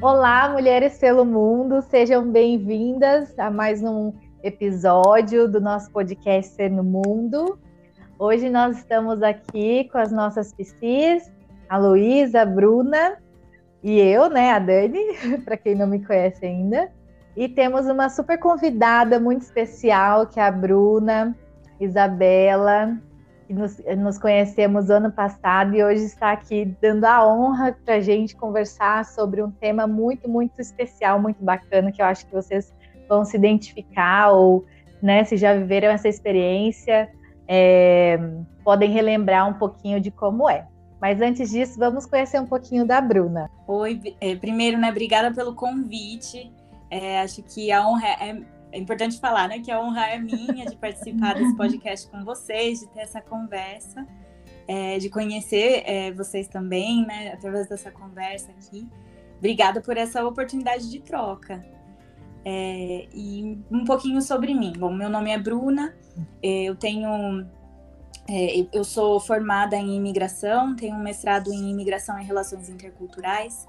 Olá, mulheres pelo mundo, sejam bem-vindas a mais um episódio do nosso podcast Ser no Mundo. Hoje nós estamos aqui com as nossas PCs, a Luísa, a Bruna e eu, né, a Dani, para quem não me conhece ainda. E temos uma super convidada muito especial, que é a Bruna Isabela, nos, nos conhecemos ano passado e hoje está aqui dando a honra para a gente conversar sobre um tema muito, muito especial, muito bacana, que eu acho que vocês vão se identificar ou, né, se já viveram essa experiência, é, podem relembrar um pouquinho de como é. Mas antes disso, vamos conhecer um pouquinho da Bruna. Oi, é, primeiro, né, obrigada pelo convite. É, acho que a honra é, é importante falar, né, que a honra é minha de participar desse podcast com vocês, de ter essa conversa, é, de conhecer é, vocês também, né, através dessa conversa aqui. Obrigada por essa oportunidade de troca. É, e um pouquinho sobre mim. Bom, meu nome é Bruna, é, eu tenho. É, eu sou formada em imigração, tenho um mestrado em imigração e relações interculturais,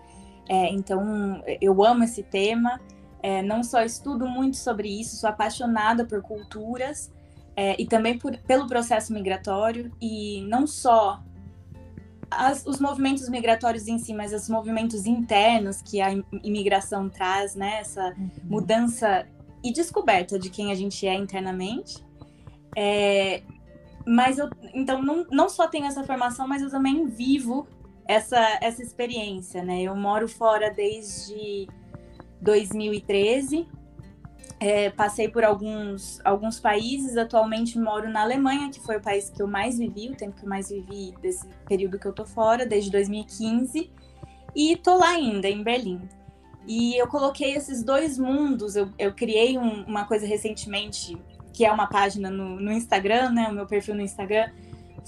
é, então eu amo esse tema. É, não só estudo muito sobre isso, sou apaixonada por culturas é, e também por, pelo processo migratório, e não só as, os movimentos migratórios em si, mas os movimentos internos que a imigração traz, né? Essa uhum. mudança e descoberta de quem a gente é internamente. É, mas eu, então, não, não só tenho essa formação, mas eu também vivo essa, essa experiência, né? Eu moro fora desde 2013. É, passei por alguns, alguns países, atualmente moro na Alemanha, que foi o país que eu mais vivi, o tempo que eu mais vivi desse período que eu tô fora, desde 2015, e tô lá ainda, em Berlim. E eu coloquei esses dois mundos, eu, eu criei um, uma coisa recentemente, que é uma página no, no Instagram, né, o meu perfil no Instagram,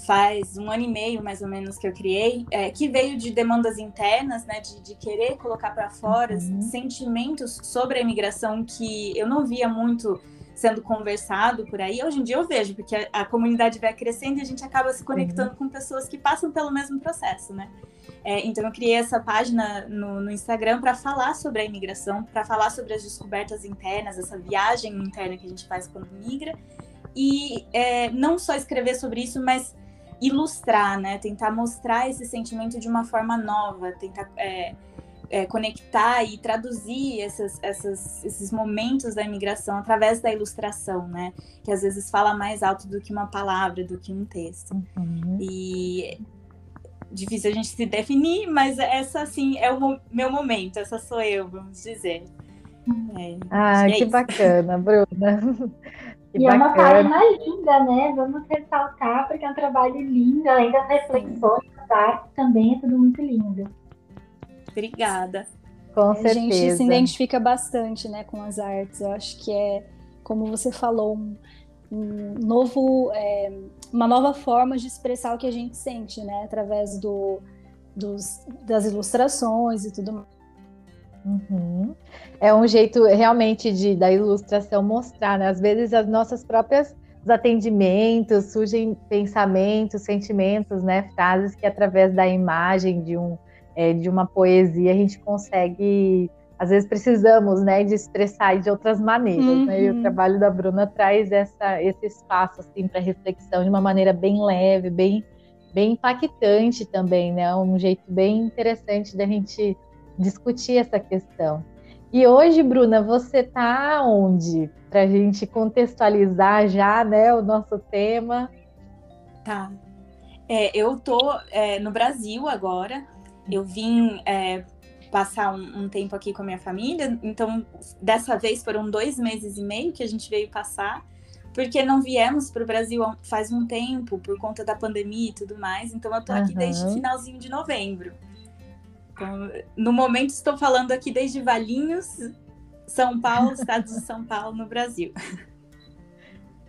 faz um ano e meio mais ou menos que eu criei, é, que veio de demandas internas, né, de, de querer colocar para fora uhum. sentimentos sobre a imigração que eu não via muito sendo conversado por aí. Hoje em dia eu vejo, porque a, a comunidade vai crescendo e a gente acaba se conectando uhum. com pessoas que passam pelo mesmo processo, né? É, então eu criei essa página no, no Instagram para falar sobre a imigração, para falar sobre as descobertas internas, essa viagem interna que a gente faz quando migra. E é, não só escrever sobre isso, mas ilustrar, né? Tentar mostrar esse sentimento de uma forma nova, tentar é, é, conectar e traduzir essas, essas, esses momentos da imigração através da ilustração, né? Que às vezes fala mais alto do que uma palavra, do que um texto. Uhum. E difícil a gente se definir, mas essa assim é o meu momento, essa sou eu, vamos dizer. É, ah, é que isso. bacana, Bruna. Que e bacana. é uma página linda, né? Vamos ressaltar, porque é um trabalho lindo, além das reflexões, das artes também, é tudo muito lindo. Obrigada. Com certeza. A gente se identifica bastante né, com as artes. Eu acho que é, como você falou, um, um novo, é, uma nova forma de expressar o que a gente sente, né? Através do, dos, das ilustrações e tudo mais. Uhum. É um jeito realmente de da ilustração mostrar, né? Às vezes as nossas próprias os atendimentos surgem pensamentos, sentimentos, né? Frases que através da imagem de um é, de uma poesia a gente consegue às vezes precisamos, né, de expressar de outras maneiras, uhum. né? E o uhum. trabalho da Bruna traz essa esse espaço assim para reflexão de uma maneira bem leve, bem bem impactante também, né? Um jeito bem interessante da gente discutir essa questão. E hoje, Bruna, você está onde? Para a gente contextualizar já né, o nosso tema. Tá. É, eu tô é, no Brasil agora. Eu vim é, passar um, um, tempo aqui com a minha família. Então, dessa vez foram dois meses e meio que a gente veio passar, porque não viemos para o Brasil faz um tempo por conta da pandemia e tudo mais. Então, eu tô aqui uhum. desde finalzinho de novembro. No momento, estou falando aqui desde Valinhos, São Paulo, estado de São Paulo, no Brasil.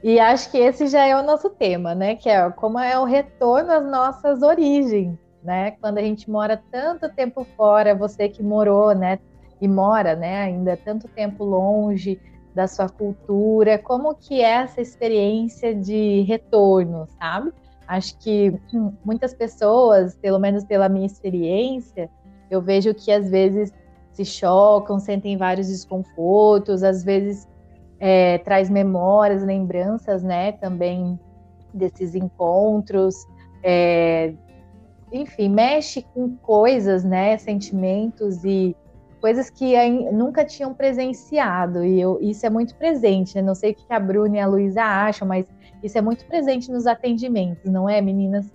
E acho que esse já é o nosso tema, né? Que é como é o retorno às nossas origens, né? Quando a gente mora tanto tempo fora, você que morou, né? E mora, né? Ainda tanto tempo longe da sua cultura, como que é essa experiência de retorno, sabe? Acho que muitas pessoas, pelo menos pela minha experiência, eu vejo que às vezes se chocam, sentem vários desconfortos, às vezes é, traz memórias, lembranças, né, também desses encontros, é, enfim, mexe com coisas, né, sentimentos e coisas que nunca tinham presenciado e eu, isso é muito presente, né? Não sei o que a Bruna e a Luísa acham, mas isso é muito presente nos atendimentos, não é, meninas?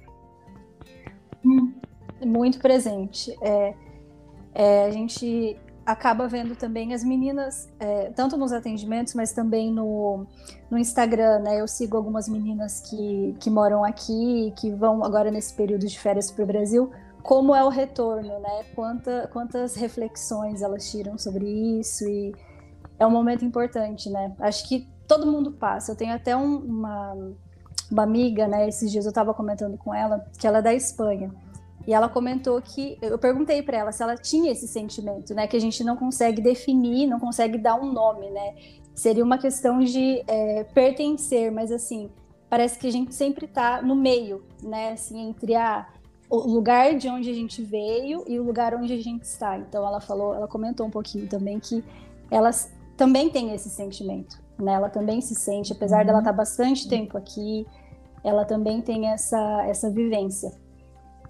Hum, muito presente. É, é, a gente acaba vendo também as meninas, é, tanto nos atendimentos, mas também no, no Instagram, né? Eu sigo algumas meninas que, que moram aqui, que vão agora nesse período de férias para o Brasil. Como é o retorno, né? Quanta, quantas reflexões elas tiram sobre isso e é um momento importante, né? Acho que todo mundo passa. Eu tenho até um, uma, uma amiga, né? Esses dias eu estava comentando com ela que ela é da Espanha. E ela comentou que eu perguntei para ela se ela tinha esse sentimento, né, que a gente não consegue definir, não consegue dar um nome, né? Seria uma questão de é, pertencer, mas assim parece que a gente sempre está no meio, né? Assim entre a o lugar de onde a gente veio e o lugar onde a gente está. Então ela falou, ela comentou um pouquinho também que elas também tem esse sentimento, né? Ela também se sente, apesar uhum. dela estar tá bastante tempo aqui, ela também tem essa essa vivência.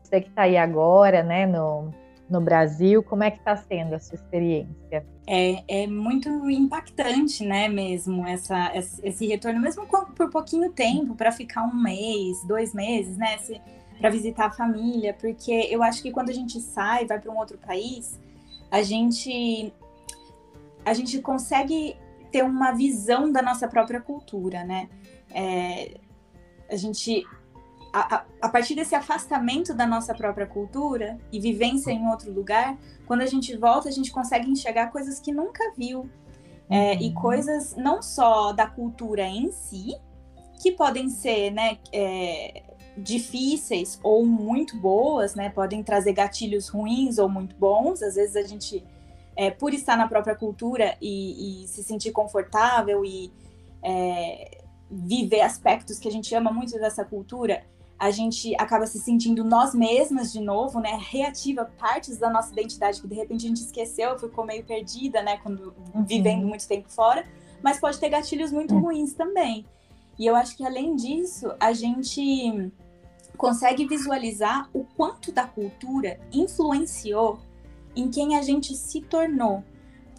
Você que está aí agora, né, no, no Brasil, como é que está sendo a sua experiência? É, é muito impactante, né, mesmo, essa, esse retorno, mesmo por pouquinho tempo, para ficar um mês, dois meses, né, para visitar a família, porque eu acho que quando a gente sai, vai para um outro país, a gente, a gente consegue ter uma visão da nossa própria cultura, né? É, a gente a, a, partir desse afastamento da nossa própria cultura e vivência em outro lugar, quando a gente volta, a gente consegue enxergar coisas que nunca viu. É, e uhum. coisas não só da cultura em si, que podem ser né, é, difíceis ou muito boas, né, podem trazer gatilhos ruins ou muito bons. Às vezes a gente, é, por estar na própria cultura e, e se sentir confortável e é, viver aspectos que a gente ama muito dessa cultura, a gente acaba se sentindo nós mesmas de novo, né? Reativa partes da nossa identidade que de repente a gente esqueceu, ficou meio perdida, né? Quando uhum. vivendo muito tempo fora, mas pode ter gatilhos muito uhum. ruins também. E eu acho que além disso, a gente consegue visualizar o quanto da cultura influenciou em quem a gente se tornou.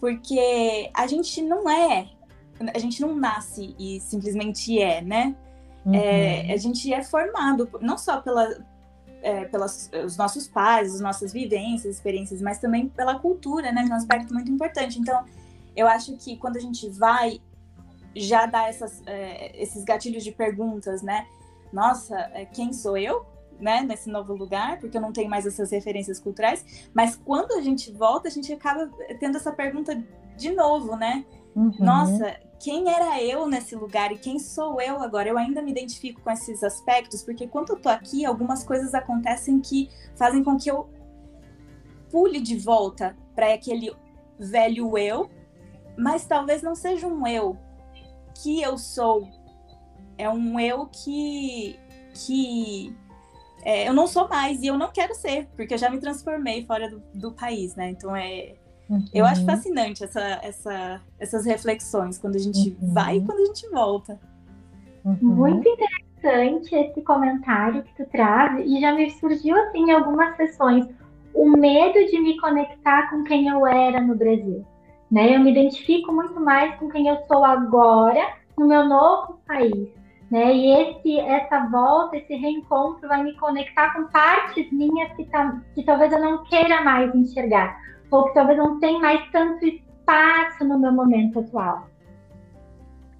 Porque a gente não é, a gente não nasce e simplesmente é, né? Uhum. É, a gente é formado não só pela, é, pelos os nossos pais, as nossas vivências, experiências, mas também pela cultura, né? Que é um aspecto muito importante. Então, eu acho que quando a gente vai, já dá essas, é, esses gatilhos de perguntas, né? Nossa, é, quem sou eu? Né, nesse novo lugar, porque eu não tenho mais essas referências culturais, mas quando a gente volta, a gente acaba tendo essa pergunta de novo, né? Uhum. Nossa, quem era eu nesse lugar e quem sou eu agora. Eu ainda me identifico com esses aspectos, porque quando eu tô aqui, algumas coisas acontecem que fazem com que eu pule de volta para aquele velho eu, mas talvez não seja um eu que eu sou. É um eu que que é, eu não sou mais e eu não quero ser, porque eu já me transformei fora do, do país, né? Então é Uhum. Eu acho uhum. fascinante essa, essa, essas reflexões, quando a gente uhum. vai e quando a gente volta. Uhum. Muito interessante esse comentário que tu traz, e já me surgiu assim em algumas sessões o medo de me conectar com quem eu era no Brasil. Né? Eu me identifico muito mais com quem eu sou agora no meu novo país. Né? E esse, essa volta, esse reencontro vai me conectar com partes minhas que, tá, que talvez eu não queira mais enxergar ou que talvez não tenha mais tanto espaço no meu momento atual.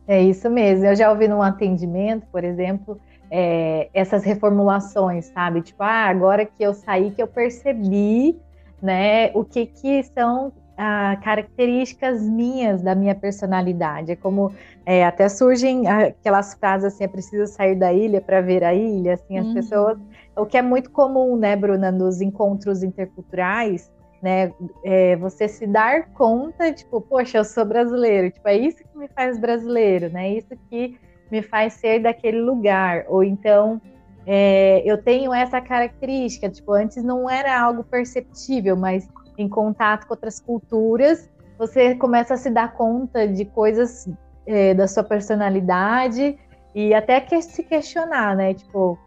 É isso mesmo. Eu já ouvi num atendimento, por exemplo, é, essas reformulações, sabe? Tipo, ah, agora que eu saí, que eu percebi, né, o que que são ah, características minhas da minha personalidade. É como é, até surgem aquelas frases assim, é preciso sair da ilha para ver a ilha, assim, as uhum. pessoas, o que é muito comum, né, Bruna, nos encontros interculturais, né? É, você se dar conta, tipo, poxa, eu sou brasileiro, tipo, é isso que me faz brasileiro, né? É isso que me faz ser daquele lugar. Ou então, é, eu tenho essa característica, tipo, antes não era algo perceptível, mas em contato com outras culturas, você começa a se dar conta de coisas é, da sua personalidade e até que se questionar, né? Tipo,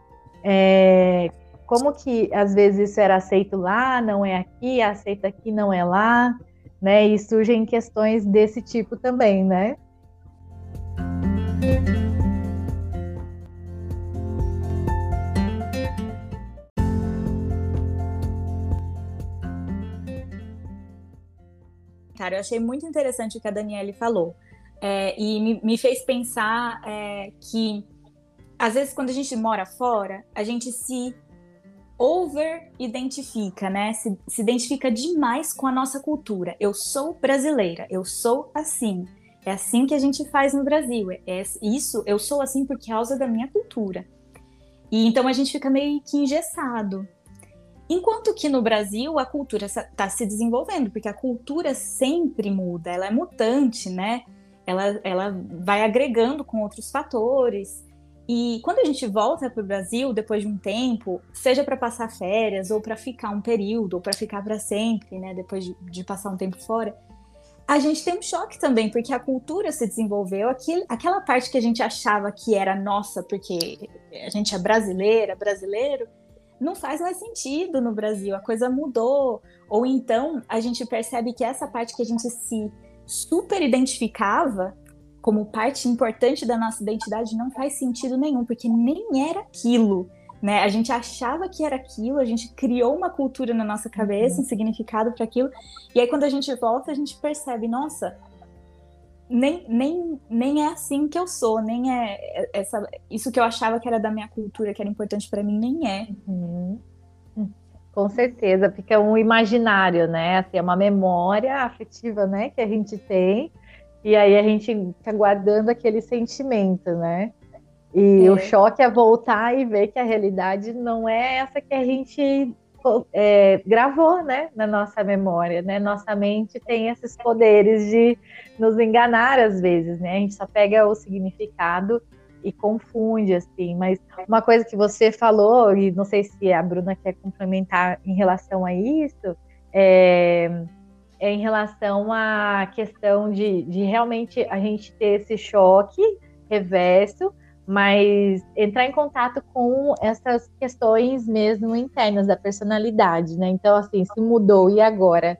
é, como que às vezes isso era aceito lá, não é aqui, aceita aqui, não é lá, né? E surgem questões desse tipo também, né? Cara, eu achei muito interessante o que a Daniele falou. É, e me, me, fez pensar é, que, às vezes, quando a gente mora fora, a gente se over-identifica, né? Se, se identifica demais com a nossa cultura. Eu sou brasileira, eu sou assim. É assim que a gente faz no Brasil. É, é isso, eu sou assim por causa da minha cultura. E então a gente fica meio que engessado. Enquanto que no Brasil a cultura está se desenvolvendo, porque a cultura sempre muda, ela é mutante, né? Ela, ela vai agregando com outros fatores. E quando a gente volta para o Brasil depois de um tempo, seja para passar férias ou para ficar um período ou para ficar para sempre, né, depois de, de, passar um tempo fora, a gente tem um choque também, porque a cultura se desenvolveu, aquilo, aquela parte que a gente achava que era nossa, porque a gente é brasileira, brasileiro, não faz mais sentido no Brasil, a coisa mudou. Ou então a gente percebe que essa parte que a gente se super identificava como parte importante da nossa identidade não faz sentido nenhum, porque nem era aquilo. Né? A gente achava que era aquilo, a gente criou uma cultura na nossa cabeça, uhum. um significado para aquilo, e aí quando a gente volta, a gente percebe, nossa, nem, nem, nem é assim que eu sou, nem é essa, isso que eu achava que era da minha cultura, que era importante para mim, nem é. Uhum. Com certeza, fica um imaginário, né? Assim, é uma memória afetiva, né, que a gente tem, e aí a gente fica guardando aquele sentimento, né? E é. o choque é voltar e ver que a realidade não é essa que a gente é, gravou né, na nossa memória, né? Nossa mente tem esses poderes de nos enganar às vezes, né? A gente só pega o significado e confunde, assim. Mas uma coisa que você falou, e não sei se a Bruna quer complementar em relação a isso, é, é em relação à questão de, de realmente a gente ter esse choque reverso mas entrar em contato com essas questões mesmo internas da personalidade, né? Então, assim, se mudou e agora?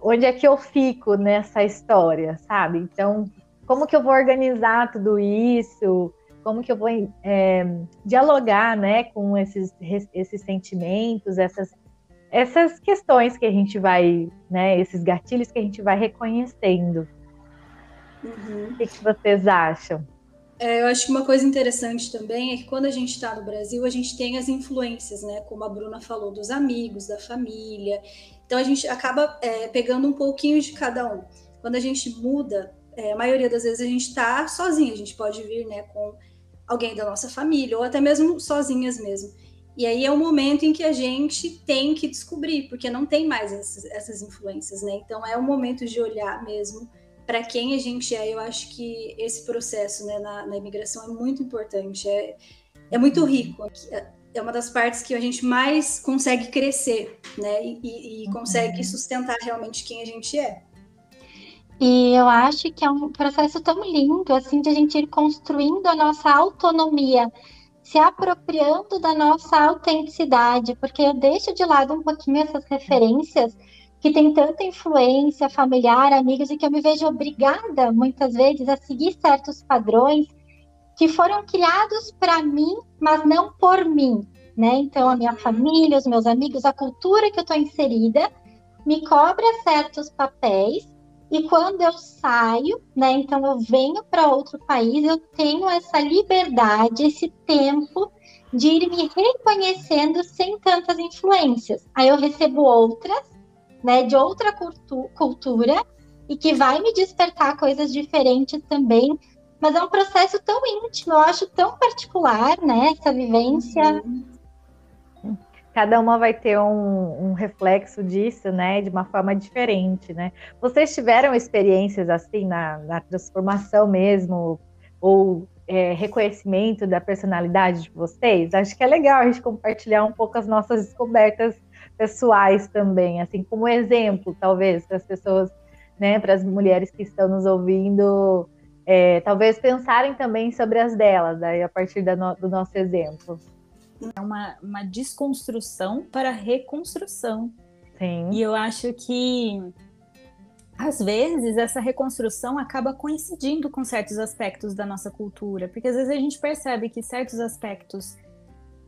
Onde é que eu fico nessa história, sabe? Então, como que eu vou organizar tudo isso? Como que eu vou é, dialogar, né, com esses, esses sentimentos, essas, essas questões que a gente vai, né, esses gatilhos que a gente vai reconhecendo? Uhum. O que, que vocês acham? É, eu acho que uma coisa interessante também é que quando a gente está no Brasil, a gente tem as influências, né? Como a Bruna falou, dos amigos, da família. Então a gente acaba é, pegando um pouquinho de cada um. Quando a gente muda, é, a maioria das vezes a gente está sozinha, a gente pode vir né, com alguém da nossa família, ou até mesmo sozinhas mesmo. E aí é o momento em que a gente tem que descobrir, porque não tem mais essas, essas influências, né? Então é o momento de olhar mesmo para quem a gente é, eu acho que esse processo né, na, na imigração é muito importante, é, é muito rico. É uma das partes que a gente mais consegue crescer, né? E, e consegue uhum. sustentar realmente quem a gente é. E eu acho que é um processo tão lindo, assim, de a gente ir construindo a nossa autonomia, se apropriando da nossa autenticidade, porque eu deixo de lado um pouquinho essas referências que tem tanta influência familiar, amigos, e que eu me vejo obrigada, muitas vezes, a seguir certos padrões que foram criados para mim, mas não por mim, né? Então, a minha família, os meus amigos, a cultura que eu estou inserida, me cobra certos papéis, e quando eu saio, né? Então, eu venho para outro país, eu tenho essa liberdade, esse tempo de ir me reconhecendo sem tantas influências. Aí eu recebo outras né, de outra cultu cultura e que vai me despertar coisas diferentes também. Mas é um processo tão íntimo, eu acho tão particular, né? Essa vivência. Cada uma vai ter um, um, reflexo disso, né? De uma forma diferente, né? Vocês tiveram experiências assim na, na transformação mesmo, ou é, reconhecimento da personalidade de vocês? Acho que é legal a gente compartilhar um pouco as nossas descobertas pessoais também, assim como exemplo, talvez, para as pessoas, né, para as mulheres que estão nos ouvindo, é, talvez pensarem também sobre as delas, aí a partir no, do nosso exemplo. É uma, uma desconstrução para reconstrução. Sim. E eu acho que às vezes essa reconstrução acaba coincidindo com certos aspectos da nossa cultura, porque às vezes a gente percebe que certos aspectos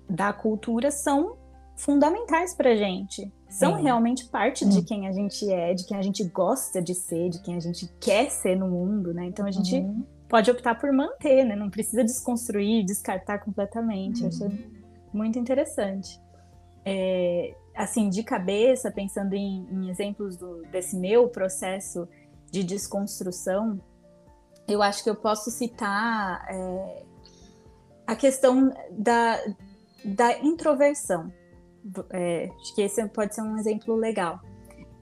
da cultura são fundamentais para a gente, são Sim. realmente parte de hum. quem a gente é, de quem a gente gosta de ser, de quem a gente quer ser no mundo, né? Então a gente uhum. pode optar por manter, né? Não precisa desconstruir, descartar completamente. Uhum. Acho muito interessante. É, assim, de cabeça, pensando em, em exemplos do, desse meu processo de desconstrução, eu acho que eu posso citar é, a questão da, da introversão. É, acho que esse pode ser um exemplo legal.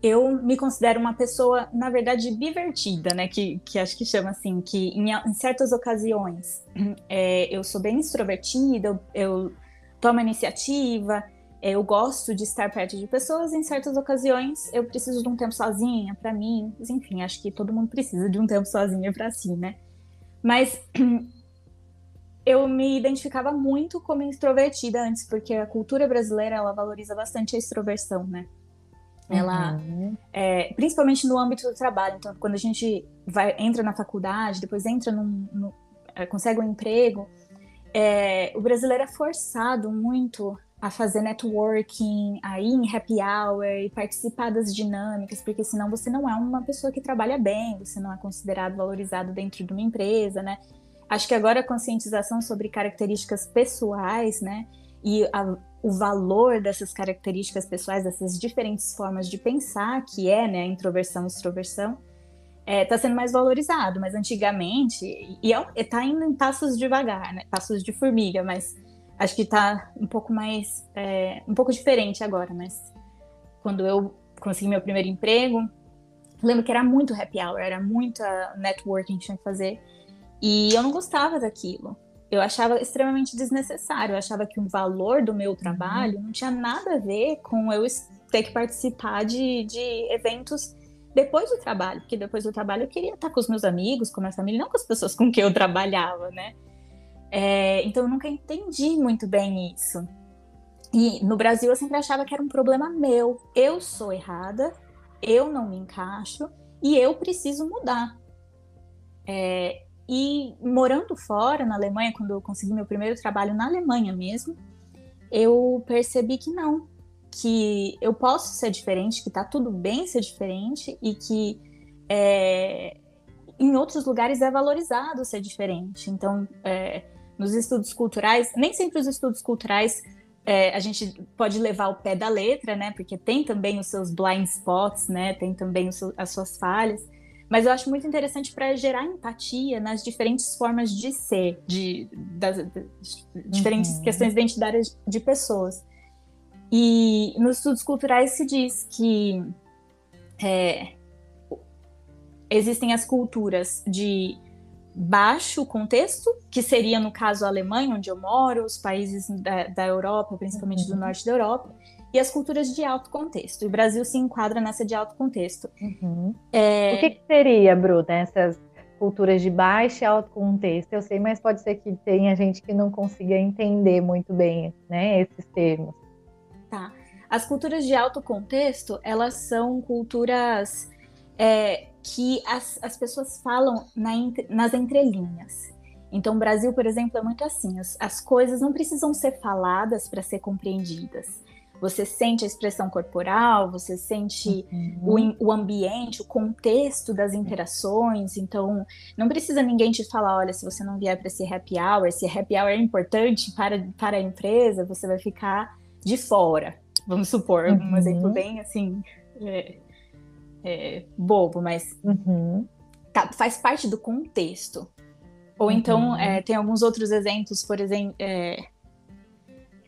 Eu me considero uma pessoa, na verdade, divertida, né? Que, que acho que chama assim, que em, em certas ocasiões é, eu sou bem extrovertida, eu, eu tomo iniciativa, eu gosto de estar perto de pessoas, em certas ocasiões eu preciso de um tempo sozinha para mim. Enfim, acho que todo mundo precisa de um tempo sozinha para si, né? Mas eu me identificava muito como extrovertida antes, porque a cultura brasileira ela valoriza bastante a extroversão, né? Ela, uhum. é, principalmente no âmbito do trabalho. Então, quando a gente vai entra na faculdade, depois entra num, no, é, consegue um emprego, é, o brasileiro é forçado muito a fazer networking, a ir em happy hour e participar das dinâmicas, porque senão você não é uma pessoa que trabalha bem, você não é considerado valorizado dentro de uma empresa, né? Acho que agora a conscientização sobre características pessoais, né? E a, o valor dessas características pessoais, dessas diferentes formas de pensar, que é né, a introversão e extroversão, está é, tá sendo mais valorizado. Mas antigamente, e está é, indo em passos devagar, né? Passos de formiga, mas acho que está um pouco mais, é, um pouco diferente agora, mas quando eu consegui meu primeiro emprego, lembro que era muito happy hour, era muita networking que tinha que fazer, e eu não gostava daquilo. Eu achava extremamente desnecessário, eu achava que o valor do meu trabalho não tinha nada a ver com eu ter que participar de, de eventos depois do trabalho, porque depois do trabalho eu queria estar com os meus amigos, com a minha família, não com as pessoas com quem eu trabalhava, né? É, então eu nunca entendi muito bem isso. E no Brasil eu sempre achava que era um problema meu. Eu sou errada, eu não me encaixo e eu preciso mudar. É, e morando fora, na Alemanha, quando eu consegui meu primeiro trabalho na Alemanha mesmo, eu percebi que não, que eu posso ser diferente, que tá tudo bem ser diferente e que é, em outros lugares é valorizado ser diferente. Então, é, nos estudos culturais, nem sempre os estudos culturais é, a gente pode levar o pé da letra, né? Porque tem também os seus blind spots, né? Tem também seu, as suas falhas. Mas eu acho muito interessante para gerar empatia nas diferentes formas de ser, de, das, das diferentes uhum. questões identitárias de pessoas. E nos estudos culturais se diz que é, existem as culturas de baixo contexto, que seria, no caso, a Alemanha, onde eu moro, os países da, da Europa, principalmente uhum. do norte da Europa, e as culturas de alto contexto. E o Brasil se enquadra nessa de alto contexto. Uhum. É... O que, que, seria, Bruna, essas culturas de baixo e alto contexto? Eu sei, mas pode ser que tenha gente que não consiga entender muito bem né, esses termos. Tá. As culturas de alto contexto, elas são culturas é, que as, as pessoas falam na, nas entrelinhas. Então, o Brasil, por exemplo, é muito assim: as, as coisas não precisam ser faladas para ser compreendidas. Você sente a expressão corporal, você sente uhum. o, o ambiente, o contexto das interações. Então, não precisa ninguém te falar: olha, se você não vier para esse happy hour, se happy hour é importante para, para a empresa, você vai ficar de fora. Vamos supor, uhum. um exemplo bem assim. É, é, bobo, mas uhum. tá, faz parte do contexto. Ou então uhum. é, tem alguns outros exemplos, por exemplo. É,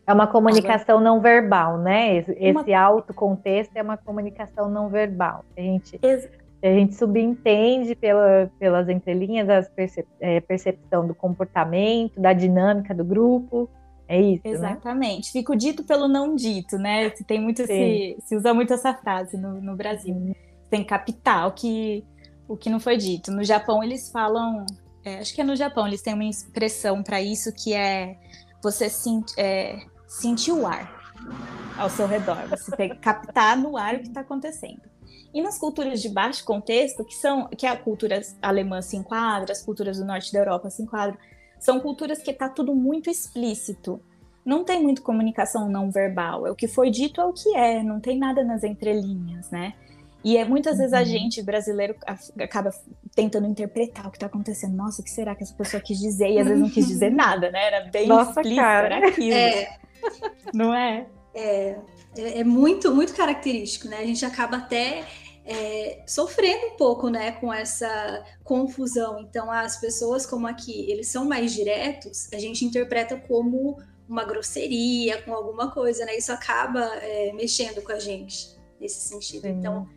é uma comunicação não verbal, né? Esse, uma... esse alto contexto é uma comunicação não verbal. A gente, Ex... a gente subentende pela, pelas entrelinhas a percep é, percepção do comportamento, da dinâmica do grupo. É isso, né? Exatamente. Né? Fica o dito pelo não dito, né? Se tem muito se, se usa muito essa frase no, no Brasil. Sim. Tem capital que o que não foi dito. No Japão eles falam, é, acho que é no Japão eles têm uma expressão para isso que é você sent, é, sentir o ar ao seu redor, você captar no ar o que está acontecendo. E nas culturas de baixo contexto, que são que a cultura alemã se enquadra, as culturas do norte da Europa se enquadram, são culturas que está tudo muito explícito. Não tem muito comunicação não verbal. É o que foi dito é o que é, não tem nada nas entrelinhas, né? E é, muitas vezes a uhum. gente, brasileiro, acaba tentando interpretar o que está acontecendo. Nossa, o que será que essa pessoa quis dizer? E às vezes não quis dizer nada, né? Era bem Nossa, explícito, cara. era aquilo. É. Não é? é? É, é muito, muito característico, né? A gente acaba até é, sofrendo um pouco né, com essa confusão. Então, as pessoas como aqui, eles são mais diretos, a gente interpreta como uma grosseria, com alguma coisa, né? Isso acaba é, mexendo com a gente nesse sentido. Sim. Então,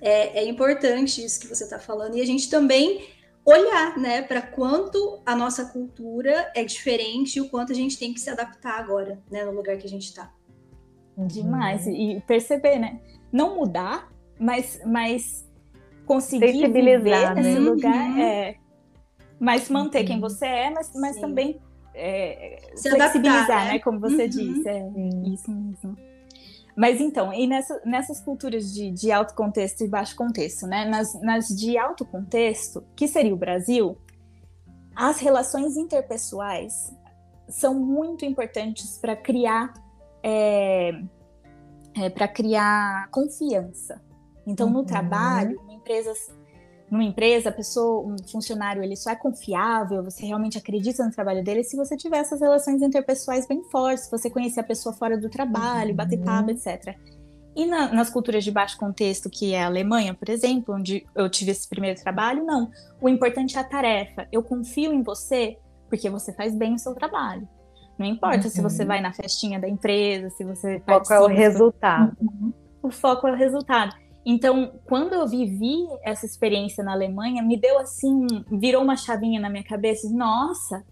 é, é, importante isso que você está falando e a gente também olhar, né, para quanto a nossa cultura é diferente e o quanto a gente tem que se adaptar agora, né, no lugar que a gente está. Demais e perceber, né? Não mudar, mas, mas conseguir viver né? nesse lugar, uhum. é, mas manter uhum. quem você é, mas, mas também é, Se flexibilizar, adaptar, né? né? Como você uhum. disse, é isso mesmo. Mas então, e nessa, nessas culturas de, de alto contexto e baixo contexto, né? Nas, nas de alto contexto, que seria o Brasil, as relações interpessoais são muito importantes para criar é, é, para criar confiança. Então, no uhum. trabalho, em empresas, numa empresa, a pessoa, um funcionário, ele só é confiável, você realmente acredita no trabalho dele se você tiver essas relações interpessoais bem fortes, se você conhecer a pessoa fora do trabalho, uhum. bater papo, etc. E na, nas culturas de baixo contexto, que é a Alemanha, por exemplo, onde eu tive esse primeiro trabalho, não. O importante é a tarefa. Eu confio em você porque você faz bem o seu trabalho. Não importa uhum. se você uhum. vai na festinha da empresa, se você. O foco é o resultado. O foco é o resultado. Então, quando eu vivi essa experiência na Alemanha, me deu assim, virou uma chavinha na minha cabeça. Nossa,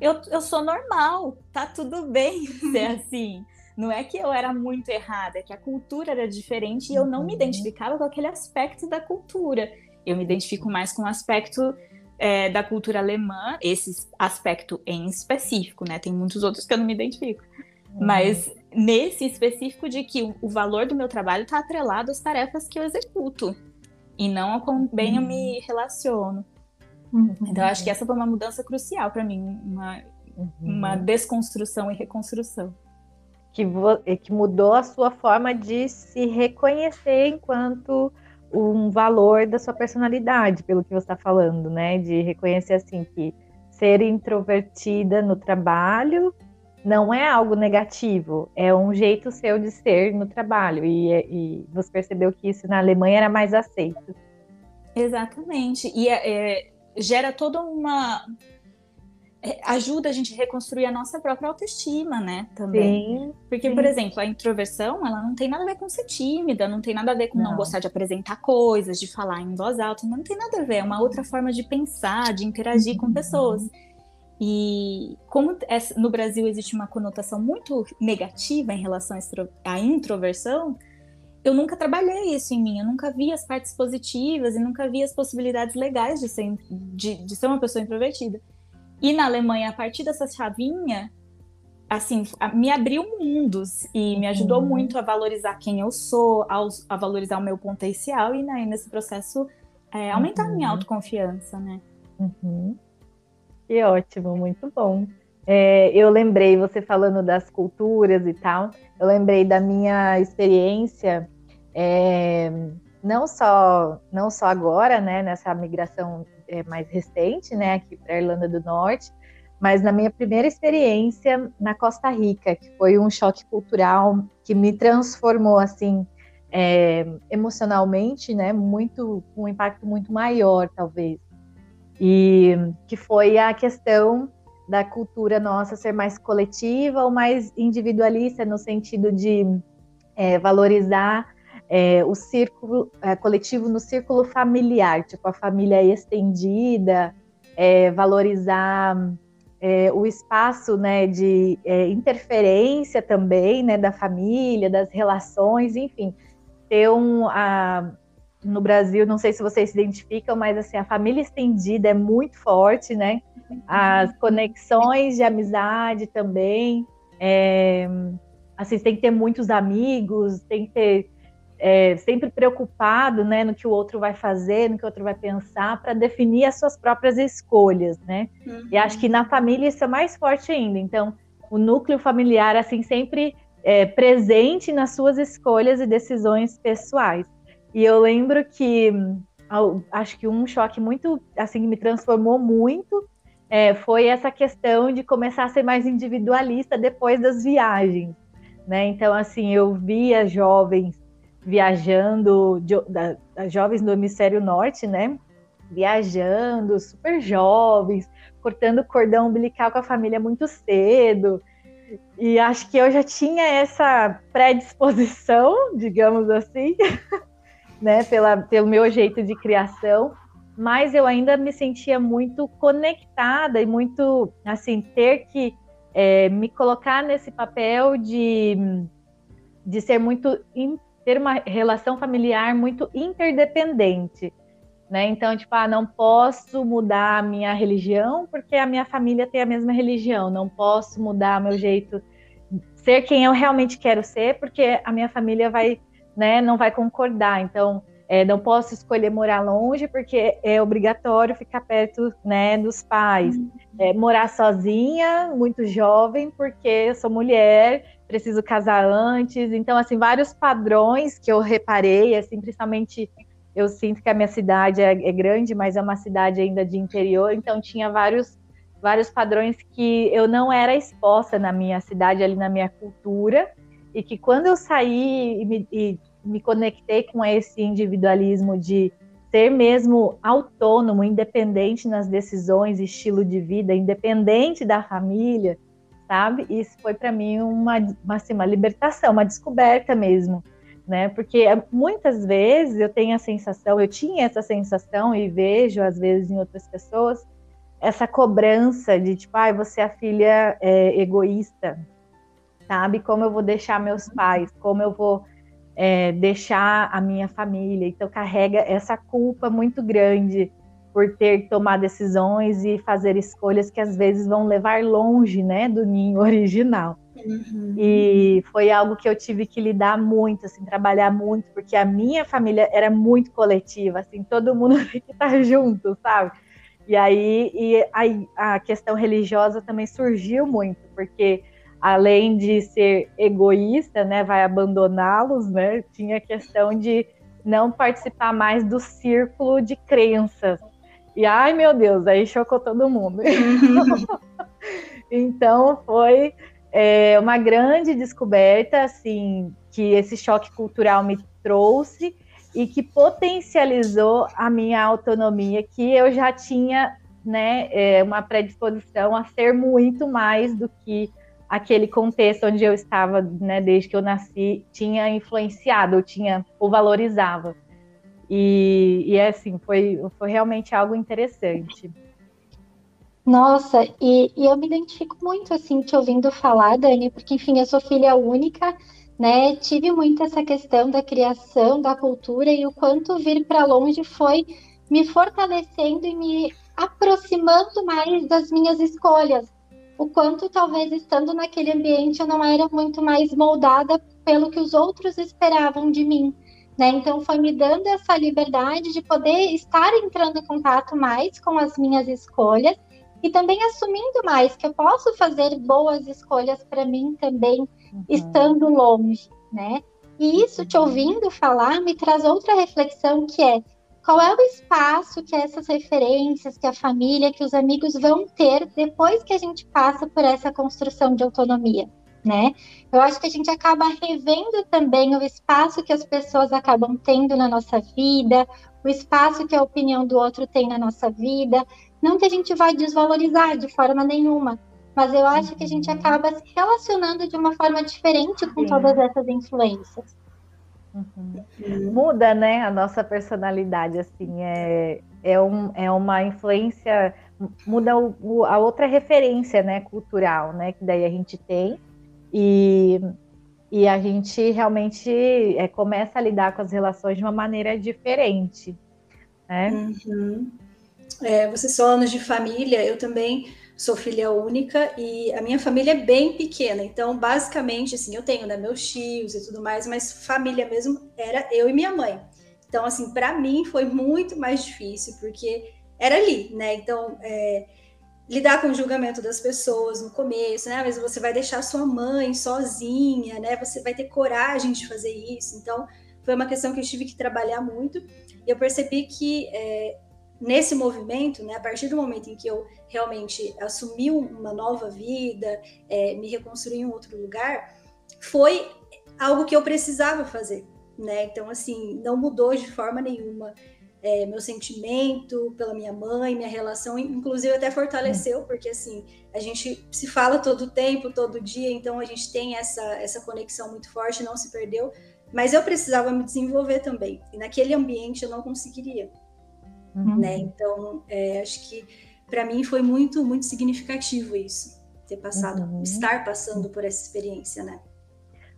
eu, eu sou normal, tá tudo bem ser assim. Não é que eu era muito errada, é que a cultura era diferente e eu não me uhum. identificava com aquele aspecto da cultura. Eu me identifico mais com o aspecto é, da cultura alemã, esse aspecto em específico, né? Tem muitos outros que eu não me identifico. Uhum. Mas nesse específico de que o valor do meu trabalho está atrelado às tarefas que eu executo e não a com bem eu me uhum. relaciono. Uhum. Então, acho que essa foi uma mudança crucial para mim, uma, uhum. uma desconstrução e reconstrução. Que, que mudou a sua forma de se reconhecer enquanto um valor da sua personalidade, pelo que você está falando, né? De reconhecer assim que ser introvertida no trabalho não é algo negativo, é um jeito seu de ser no trabalho. E, e você percebeu que isso na Alemanha era mais aceito. Exatamente. E é, é, gera toda uma. É, ajuda a gente a reconstruir a nossa própria autoestima, né? Também. Sim, Porque, sim. por exemplo, a introversão, ela não tem nada a ver com ser tímida, não tem nada a ver com não, não gostar de apresentar coisas, de falar em voz alta, não tem nada a ver. É uma outra forma de pensar, de interagir com pessoas. E como no Brasil existe uma conotação muito negativa em relação à introversão, eu nunca trabalhei isso em mim, eu nunca vi as partes positivas e nunca vi as possibilidades legais de ser, de, de ser uma pessoa introvertida. E na Alemanha, a partir dessa chavinha, assim, me abriu mundos e me ajudou uhum. muito a valorizar quem eu sou, a, a valorizar o meu potencial e né, nesse processo é, aumentar uhum. a minha uhum. autoconfiança, né? Uhum. Que ótimo, muito bom. É, eu lembrei, você falando das culturas e tal, eu lembrei da minha experiência, é, não só não só agora, né, nessa migração é, mais recente, né, aqui para a Irlanda do Norte, mas na minha primeira experiência na Costa Rica, que foi um choque cultural que me transformou assim é, emocionalmente, né, muito um impacto muito maior, talvez e que foi a questão da cultura nossa ser mais coletiva ou mais individualista no sentido de é, valorizar é, o círculo é, coletivo no círculo familiar, tipo a família estendida, é, valorizar é, o espaço né, de é, interferência também né, da família, das relações, enfim. Ter um. A, no Brasil, não sei se vocês se identificam, mas assim, a família estendida é muito forte, né? As conexões de amizade também. É, assim, tem que ter muitos amigos, tem que ter é, sempre preocupado né, no que o outro vai fazer, no que o outro vai pensar, para definir as suas próprias escolhas, né? Uhum. E acho que na família isso é mais forte ainda. Então, o núcleo familiar, assim, sempre é, presente nas suas escolhas e decisões pessoais. E eu lembro que acho que um choque muito, assim, me transformou muito é, foi essa questão de começar a ser mais individualista depois das viagens, né? Então, assim, eu via jovens viajando, de, da, jovens do hemisfério norte, né? Viajando, super jovens, cortando cordão umbilical com a família muito cedo. E acho que eu já tinha essa predisposição, digamos assim, né, pela, pelo meu jeito de criação, mas eu ainda me sentia muito conectada e muito, assim, ter que é, me colocar nesse papel de, de ser muito ter uma relação familiar muito interdependente. Né? Então, tipo, ah, não posso mudar a minha religião porque a minha família tem a mesma religião. Não posso mudar meu jeito ser quem eu realmente quero ser porque a minha família vai, né, não vai concordar. Então, é, não posso escolher morar longe porque é obrigatório ficar perto, né, dos pais. Uhum. É, morar sozinha, muito jovem, porque eu sou mulher preciso casar antes. Então, assim, vários padrões que eu reparei, assim, principalmente eu sinto que a minha cidade é, é, grande, mas é uma cidade ainda de interior, então tinha vários vários padrões que eu não era exposta na minha cidade, ali na minha cultura, e que quando eu saí e me, e me conectei com esse individualismo de ser mesmo autônomo, independente nas decisões, estilo de vida, independente da família, sabe? Isso foi para mim uma, uma, assim, uma libertação, uma descoberta mesmo, né? Porque muitas vezes eu tenho a sensação, eu tinha essa sensação e vejo às vezes em outras pessoas essa cobrança de tipo, ai, ah, você é a filha é, egoísta, sabe? Como eu vou deixar meus pais? Como eu vou é, deixar a minha família? Então carrega essa culpa muito grande por ter que tomar decisões e fazer escolhas que às vezes vão levar longe, né, do ninho original. Uhum. E foi algo que eu tive que lidar muito, assim, trabalhar muito, porque a minha família era muito coletiva, assim, todo mundo tem que estar junto, sabe? E aí e a, a questão religiosa também surgiu muito, porque além de ser egoísta, né, vai abandoná-los, né, tinha a questão de não participar mais do círculo de crenças, e ai meu Deus, aí chocou todo mundo. então foi é, uma grande descoberta, assim, que esse choque cultural me trouxe e que potencializou a minha autonomia, que eu já tinha, né, é, uma predisposição a ser muito mais do que aquele contexto onde eu estava, né, desde que eu nasci, tinha influenciado, ou tinha, ou valorizava. E, e é assim, foi, foi realmente algo interessante. Nossa, e, e, eu me identifico muito assim te ouvindo falar, Dani, porque enfim, eu sou filha única, né? Tive muito essa questão da criação, da cultura e o quanto vir para longe foi me fortalecendo e me aproximando mais das minhas escolhas. O quanto talvez estando naquele ambiente eu não era muito mais moldada pelo que os outros esperavam de mim. Né? Então, foi me dando essa liberdade de poder estar entrando em contato mais com as minhas escolhas e também assumindo mais que eu posso fazer boas escolhas para mim também, uhum. estando longe, né? E isso, te ouvindo falar, me traz outra reflexão que é qual é o espaço que essas referências, que a família, que os amigos vão ter depois que a gente passa por essa construção de autonomia né? Eu acho que a gente acaba revendo também o espaço que as pessoas acabam tendo na nossa vida, o espaço que a opinião do outro tem na nossa vida. Não que a gente vai desvalorizar de forma nenhuma, mas eu acho que a gente acaba se relacionando de uma forma diferente com Sim. todas essas influências. Uhum. Muda, né, a nossa personalidade, assim, é, é, um, é uma influência muda o, o, a outra referência, né, cultural, né, que daí a gente tem e, e a gente realmente é, começa a lidar com as relações de uma maneira diferente, né? Uhum. É, vocês falando de família, eu também sou filha única e a minha família é bem pequena, então basicamente assim, eu tenho né, meus tios e tudo mais, mas família mesmo era eu e minha mãe. Então assim, para mim foi muito mais difícil porque era ali, né? Então é, lidar com o julgamento das pessoas no começo, né? Mas você vai deixar sua mãe sozinha, né? Você vai ter coragem de fazer isso. Então foi uma questão que eu tive que trabalhar muito. Eu percebi que é, nesse movimento, né, a partir do momento em que eu realmente assumi uma nova vida, é, me reconstruí em outro lugar, foi algo que eu precisava fazer, né? Então, assim, não mudou de forma nenhuma é, meu sentimento pela minha mãe, minha relação, inclusive até fortaleceu, porque assim, a gente se fala todo o tempo, todo dia, então a gente tem essa, essa conexão muito forte, não se perdeu, mas eu precisava me desenvolver também, e naquele ambiente eu não conseguiria uhum. né? Então, é, acho que para mim foi muito, muito significativo isso, ter passado, uhum. estar passando por essa experiência, né?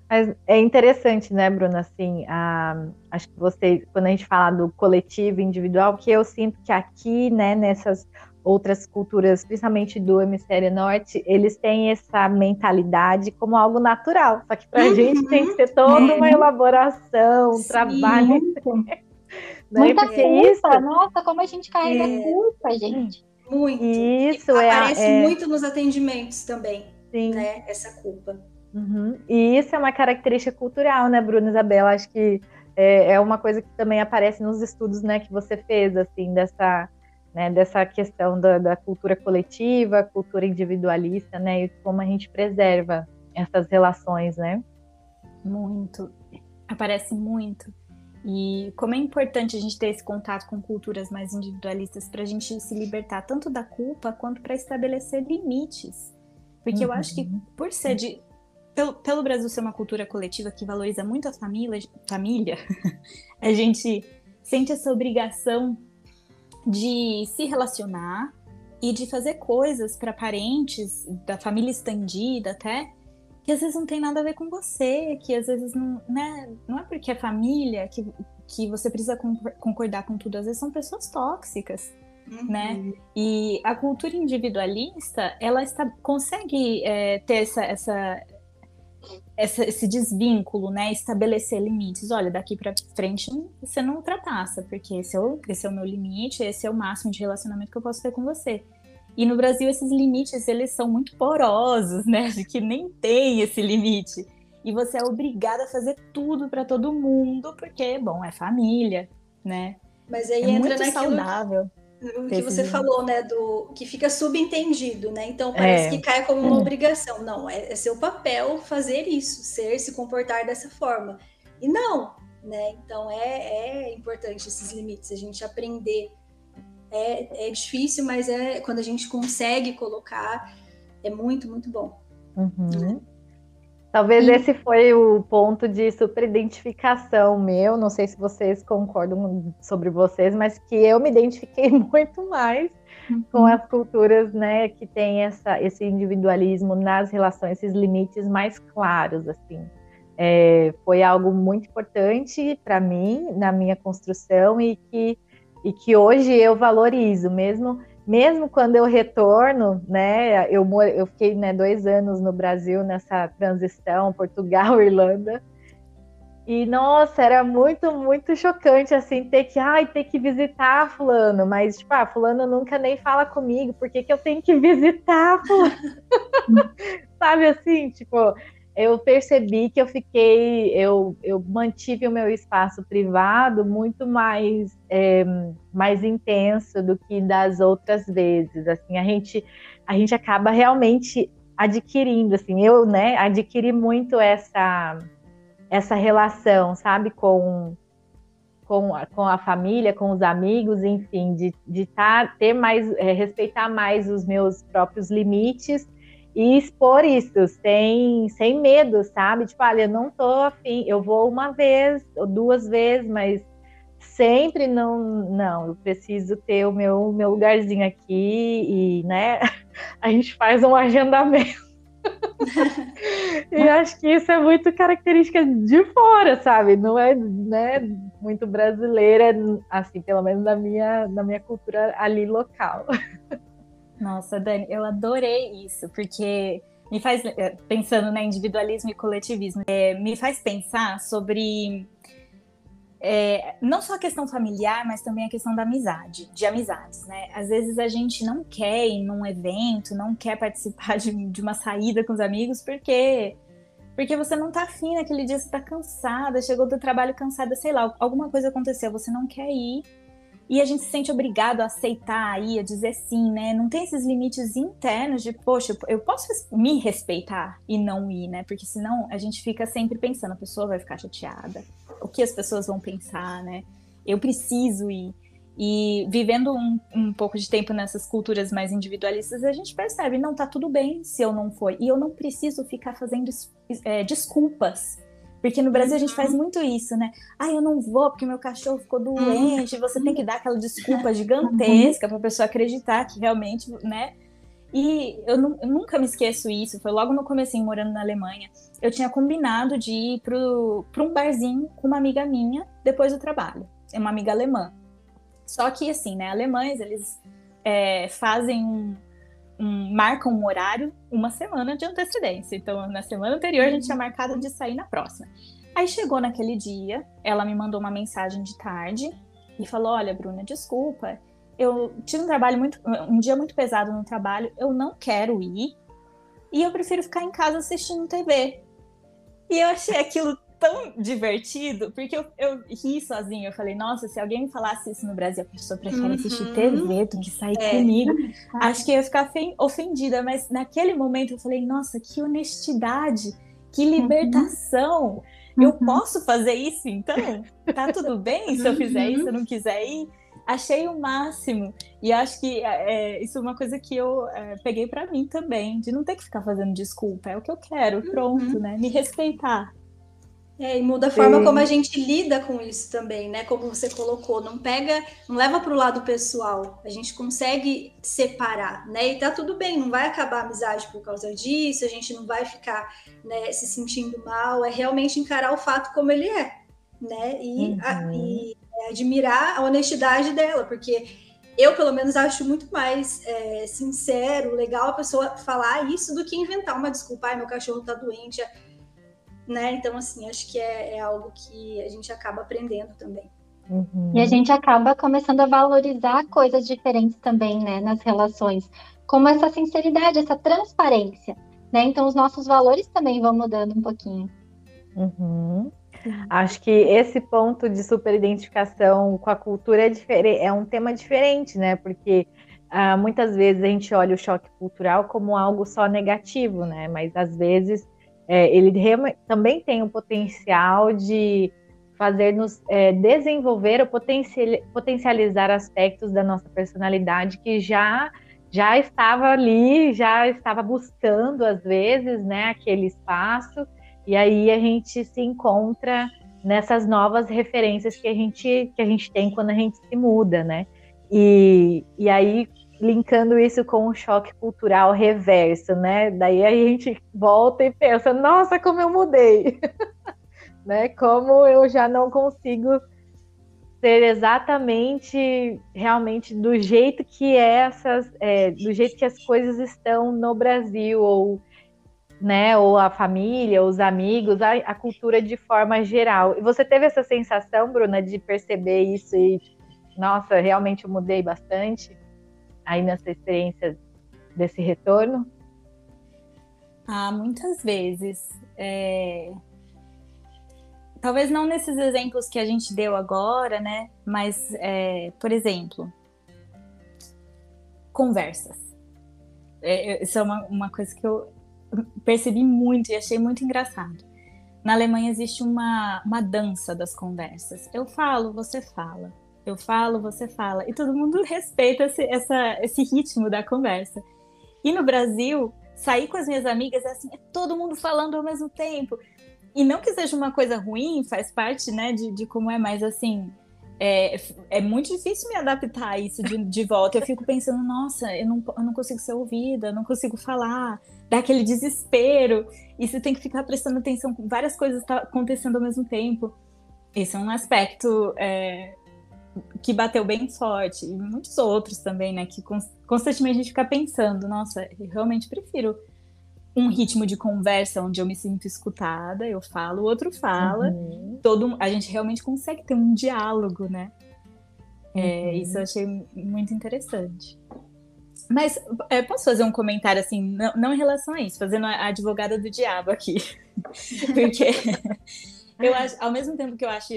Mas é interessante, né, Bruna? Assim, a, acho que você, quando a gente fala do coletivo individual, que eu sinto que aqui, né, nessas outras culturas, principalmente do hemisfério norte, eles têm essa mentalidade como algo natural. Só que para a uhum. gente tem que ser toda é. uma elaboração, um Sim. trabalho. Né? Muita Porque culpa, isso... nossa, como a gente carrega é... culpa, gente. Muito. Isso é, aparece é... muito nos atendimentos também, Sim. né? Essa culpa. Uhum. E isso é uma característica cultural, né, Bruna Isabela? Acho que é, é, uma coisa que também aparece nos estudos, né, que você fez, assim, dessa, né, dessa questão da, da cultura coletiva, cultura individualista, né, e como a gente preserva essas relações, né? Muito. Aparece muito. E como é importante a gente ter esse contato com culturas mais individualistas para a gente se libertar tanto da culpa quanto para estabelecer limites. Porque uhum. eu acho que uhum. por ser de. Pelo, pelo Brasil ser uma cultura coletiva que valoriza muito a família, família a gente sente essa obrigação de se relacionar e de fazer coisas para parentes da família estendida até que às vezes não tem nada a ver com você, que às vezes não, né, não é porque é família que, que você precisa concordar com tudo, às vezes são pessoas tóxicas. Uhum. Né? E a cultura individualista, ela está, consegue é, ter essa, essa, essa, esse desvínculo, né? Estabelecer limites. Olha, daqui para frente você não ultrapassa, porque esse é, o, esse é o meu limite, esse é o máximo de relacionamento que eu posso ter com você. E no Brasil esses limites eles são muito porosos, né? De que nem tem esse limite. E você é obrigada a fazer tudo para todo mundo, porque, bom, é família, né? Mas aí é entra muito naquilo saudável. O que você falou, né, do que fica subentendido, né? Então parece é. que cai como uma obrigação. Não, é, é seu papel fazer isso, ser, se comportar dessa forma. E não, né? Então é, é importante esses limites, a gente aprender é, é difícil, mas é quando a gente consegue colocar, é muito, muito bom. Uhum. Talvez e... esse foi o ponto de superidentificação meu. Não sei se vocês concordam sobre vocês, mas que eu me identifiquei muito mais uhum. com as culturas, né, que tem essa, esse individualismo nas relações, esses limites mais claros, assim. É, foi algo muito importante para mim na minha construção e que e que hoje eu valorizo, mesmo mesmo quando eu retorno, né? Eu, eu fiquei né, dois anos no Brasil nessa transição, Portugal, Irlanda. E nossa, era muito, muito chocante assim ter que, ai, ter que visitar fulano, mas tipo, ah, fulano nunca nem fala comigo, por que, que eu tenho que visitar fulano? Sabe assim, tipo, eu percebi que eu fiquei, eu, eu mantive o meu espaço privado muito mais, é, mais intenso do que das outras vezes. Assim, a gente, a gente acaba realmente adquirindo, assim, eu, né, adquiri muito essa, essa relação, sabe, com, com, a, com a família, com os amigos, enfim, de, de tá, ter mais, é, respeitar mais os meus próprios limites e expor isso sem, sem medo, sabe? Tipo, olha, eu não tô afim, eu vou uma vez ou duas vezes, mas sempre não, não, eu preciso ter o meu, meu lugarzinho aqui e, né, a gente faz um agendamento. e acho que isso é muito característica de fora, sabe? Não é né, muito brasileira, assim, pelo menos na minha, na minha cultura ali local. Nossa, Dani, eu adorei isso, porque me faz, eh, pensando no individualismo e coletivismo, é, me faz pensar sobre é, não só a questão familiar, mas também a questão da amizade, de amizades, né? Às vezes a gente não quer ir num evento, não quer participar de, de uma saída com os amigos, porque porque você não tá afim naquele dia, você tá cansada, chegou do trabalho cansada, sei lá, alguma coisa aconteceu, você não quer ir. E a gente se sente obrigado a aceitar aí, a dizer sim, né? Não tem esses limites internos de, poxa, eu posso me respeitar e não ir, né? Porque senão a gente fica sempre pensando, a pessoa vai ficar chateada, o que as pessoas vão pensar, né? Eu preciso ir. E vivendo um, um, pouco de tempo nessas culturas mais individualistas, a gente percebe, não, tá tudo bem se eu não for. E eu não preciso ficar fazendo é, desculpas. Porque no Brasil a gente faz uhum. muito isso, né? Ah, eu não vou porque meu cachorro ficou doente. Você tem que dar aquela desculpa gigantesca para a pessoa acreditar que realmente, né? E eu, eu, nunca me esqueço isso. Foi logo no começo, morando na Alemanha. Eu tinha combinado de ir para um barzinho com uma amiga minha depois do trabalho. É uma amiga alemã. Só que, assim, né? Alemães, eles é, fazem um, marcam um horário uma semana de antecedência. Então, na semana anterior, a gente tinha marcado de sair na próxima. Aí chegou naquele dia, ela me mandou uma mensagem de tarde e falou: Olha, Bruna, desculpa, eu tive um trabalho muito, um dia muito pesado no trabalho, eu não quero ir e eu prefiro ficar em casa assistindo TV. E eu achei aquilo tão divertido, porque eu, eu ri sozinha. Eu falei, nossa, se alguém me falasse isso no Brasil, a pessoa prefere uhum. assistir TV do que sair é. comigo. Acho que eu ia ficar ofendida, mas naquele momento eu falei, nossa, que honestidade, que uhum. libertação. Uhum. Eu posso fazer isso então? Tá tudo bem se eu fizer isso, eu não quiser ir? achei o máximo. E acho que é, isso é uma coisa que eu é, peguei para mim também, de não ter que ficar fazendo desculpa. É o que eu quero, pronto, uhum. né? Me respeitar. É, e muda a forma Sim. como a gente lida com isso também, né? Como você colocou, não pega, não leva para o lado pessoal. A gente consegue separar, né? E tá tudo bem, não vai acabar a amizade por causa disso, a gente não vai ficar né, se sentindo mal, é realmente encarar o fato como ele é, né? E, uhum. a, e admirar a honestidade dela, porque eu, pelo menos, acho muito mais é, sincero, legal a pessoa falar isso do que inventar uma desculpa, ai, meu cachorro tá doente, né? Então, assim, acho que é, é algo que a gente acaba aprendendo também. Uhum. E a gente acaba começando a valorizar coisas diferentes também, né, nas relações, como essa sinceridade, essa transparência, né? Então, os nossos valores também vão mudando um pouquinho. Uhum. Acho que esse ponto de superidentificação com a cultura é, é um tema diferente, né? Porque ah, muitas vezes a gente olha o choque cultural como algo só negativo, né? Mas às vezes é, ele também tem o potencial de fazer-nos é, desenvolver ou potencializar aspectos da nossa personalidade que já já estava ali, já estava buscando às vezes, né, aquele espaço e aí a gente se encontra nessas novas referências que a gente que a gente tem quando a gente se muda, né? E, e aí linkando isso com o choque cultural reverso, né? Daí a gente volta e pensa, nossa, como eu mudei, né? Como eu já não consigo ser exatamente, realmente do jeito que essas, é, do jeito que as coisas estão no Brasil ou né, ou a família, os amigos, a, a, cultura de forma geral. E você teve essa sensação, Bruna, de perceber isso e, nossa, realmente eu mudei bastante aí nessa experiência desse retorno? Ah, muitas vezes. É... Talvez não nesses exemplos que a gente deu agora, né? Mas, é, por exemplo, conversas. É, isso é uma, uma coisa que eu, percebi muito e achei muito engraçado. Na Alemanha existe uma, uma dança das conversas. Eu falo, você fala. Eu falo, você fala. E todo mundo respeita esse, essa, esse ritmo da conversa. E no Brasil, sair com as minhas amigas é assim, é todo mundo falando ao mesmo tempo. E não que seja uma coisa ruim, faz parte, né, de, de como é, mas assim, é, é muito difícil me adaptar a isso de, de volta. Eu fico pensando, nossa, eu não, eu não consigo ser ouvida, eu não consigo falar, dá aquele desespero. E você tem que ficar prestando atenção várias coisas tá acontecendo ao mesmo tempo. Esse é um aspecto é, que bateu bem forte. E muitos outros também, né? Que constantemente a gente fica pensando, nossa, eu realmente prefiro um ritmo de conversa onde eu me sinto escutada, eu falo, o outro fala, uhum. todo a gente realmente consegue ter um diálogo, né? É, uhum. É, isso eu achei muito interessante. Mas é, posso fazer um comentário assim, não, não, em relação a isso, fazendo a advogada do diabo aqui, porque eu acho, ao mesmo tempo que eu acho